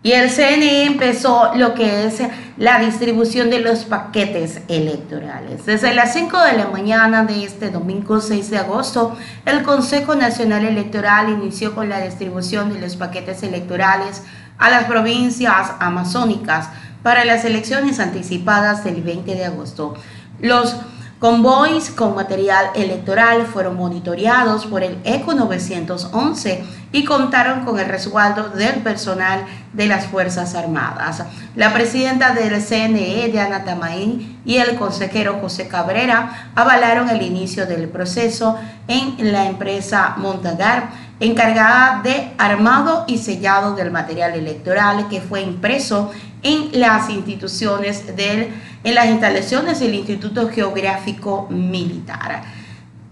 Y el CNE empezó lo que es la distribución de los paquetes electorales. Desde las 5 de la mañana de este domingo 6 de agosto, el Consejo Nacional Electoral inició con la distribución de los paquetes electorales a las provincias amazónicas para las elecciones anticipadas del 20 de agosto. Los Convoys con material electoral fueron monitoreados por el ECO 911 y contaron con el resguardo del personal de las Fuerzas Armadas. La presidenta del CNE, Diana Tamaín, y el consejero José Cabrera avalaron el inicio del proceso en la empresa Montagar, encargada de armado y sellado del material electoral que fue impreso en las instituciones del, en las instalaciones del Instituto Geográfico Militar.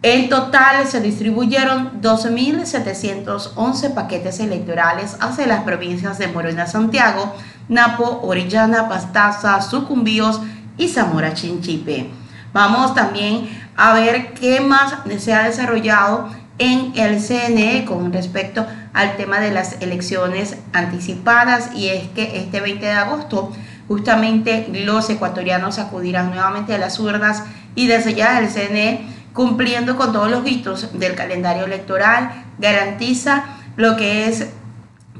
En total se distribuyeron 12.711 paquetes electorales hacia las provincias de Morena, Santiago, Napo, Orellana, Pastaza, Sucumbíos y Zamora Chinchipe. Vamos también a ver qué más se ha desarrollado en el CNE con respecto al tema de las elecciones anticipadas y es que este 20 de agosto justamente los ecuatorianos acudirán nuevamente a las urnas y desde ya el CNE cumpliendo con todos los hitos del calendario electoral garantiza lo que es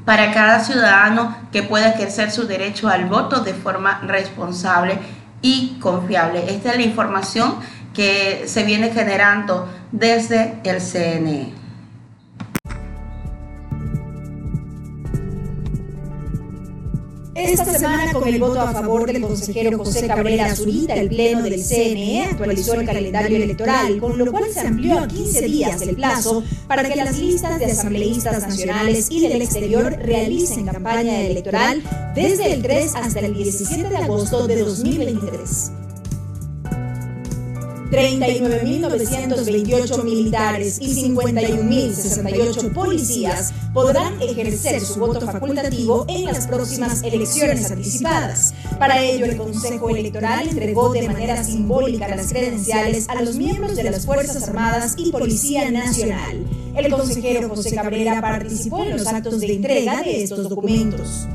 para cada ciudadano que pueda ejercer su derecho al voto de forma responsable y confiable. Esta es la información que se viene generando desde el CNE. Esta semana, con el voto a favor del consejero José Cabrera Zurita, el Pleno del CNE actualizó el calendario electoral, con lo cual se amplió a 15 días el plazo para que las listas de asambleístas nacionales y del exterior realicen campaña electoral desde el 3 hasta el 17 de agosto de 2023. 39.928 militares y 51.068 policías podrán ejercer su voto facultativo en las próximas elecciones anticipadas. Para ello, el Consejo Electoral entregó de manera simbólica las credenciales a los miembros de las Fuerzas Armadas y Policía Nacional. El consejero José Cabrera participó en los actos de entrega de estos documentos.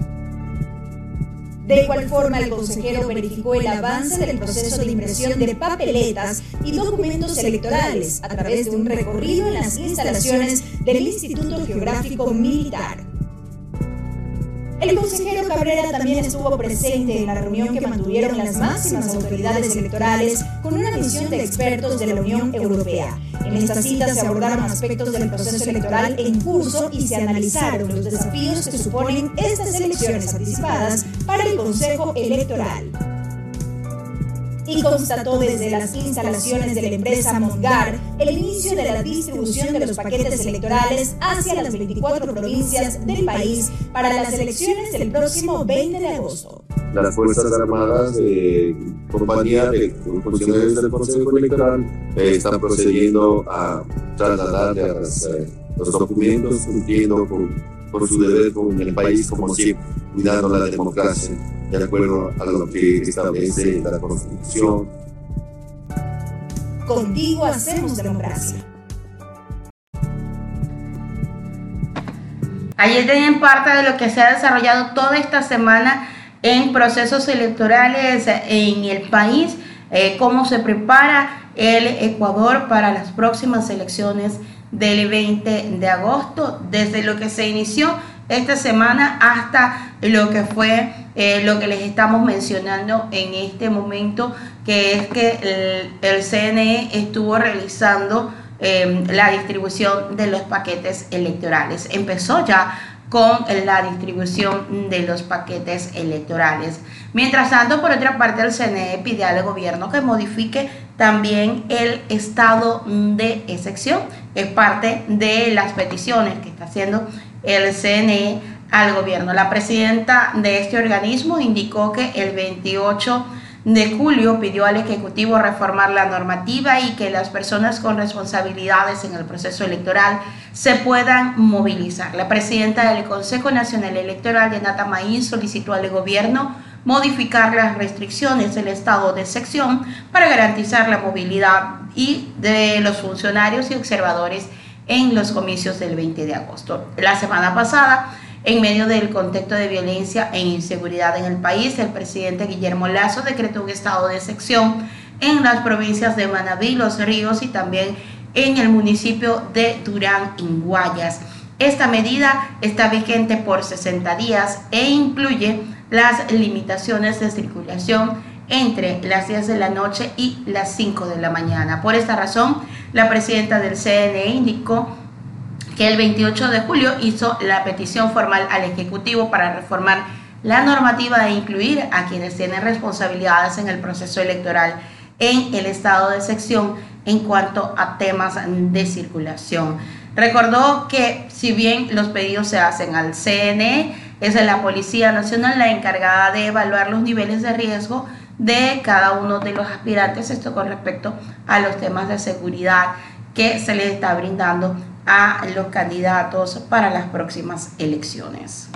De igual forma, el consejero verificó el avance del proceso de impresión de papeletas y documentos electorales a través de un recorrido en las instalaciones del Instituto Geográfico Militar. El consejero Cabrera también estuvo presente en la reunión que mantuvieron las máximas autoridades electorales con una misión de expertos de la Unión Europea. En esta cita se abordaron aspectos del proceso electoral en curso y se analizaron los desafíos que suponen estas elecciones anticipadas para el Consejo Electoral y constató desde las instalaciones de la empresa Mongar el inicio de la distribución de los paquetes electorales hacia las 24 provincias del país para las elecciones del próximo 20 de agosto. Las Fuerzas Armadas, de compañía de funcionarios del Consejo Electoral, eh, están procediendo a trasladar eh, los documentos cumpliendo con, con su deber con el país, como siempre, cuidando la democracia de acuerdo a lo que establece la Constitución. Contigo hacemos democracia. Allí tienen parte de lo que se ha desarrollado toda esta semana en procesos electorales en el país, eh, cómo se prepara el Ecuador para las próximas elecciones del 20 de agosto, desde lo que se inició esta semana hasta lo que fue eh, lo que les estamos mencionando en este momento, que es que el, CNE estuvo realizando em, la distribución de los paquetes electorales. Empezó ya con la distribución de los paquetes electorales. Mientras tanto, por otra parte, el CNE pide al gobierno que modifique también el estado de excepción. Es parte de las peticiones que está haciendo el CNE al gobierno. La presidenta de este organismo indicó que el 28 de julio pidió al Ejecutivo reformar la normativa y que las personas con responsabilidades en el proceso electoral se puedan movilizar. La presidenta del Consejo Nacional Electoral, Nata Maíz, solicitó al gobierno modificar las restricciones del estado de sección para garantizar la movilidad y de los funcionarios y observadores en los comicios del 20 de agosto. La semana pasada, En medio del contexto de violencia e inseguridad en el país, el presidente Guillermo Lazo decretó un estado de sección en las provincias de Manabí, Los Ríos y también en el municipio de Durán, en Guayas. Esta medida está vigente por 60 días e incluye las limitaciones de circulación entre las 10 de la noche y las 5 de la mañana. Por esta razón, la presidenta del CNE indicó que el 28 de julio hizo la petición formal al Ejecutivo para reformar la normativa e incluir a quienes tienen responsabilidades en el proceso electoral en el estado de sección en cuanto a temas de circulación. Recordó que si bien los pedidos se hacen al CNE, es la Policía Nacional la encargada de evaluar los niveles de riesgo de cada uno de los aspirantes, esto con respecto a los temas de seguridad que se les está brindando a los candidatos para las próximas elecciones.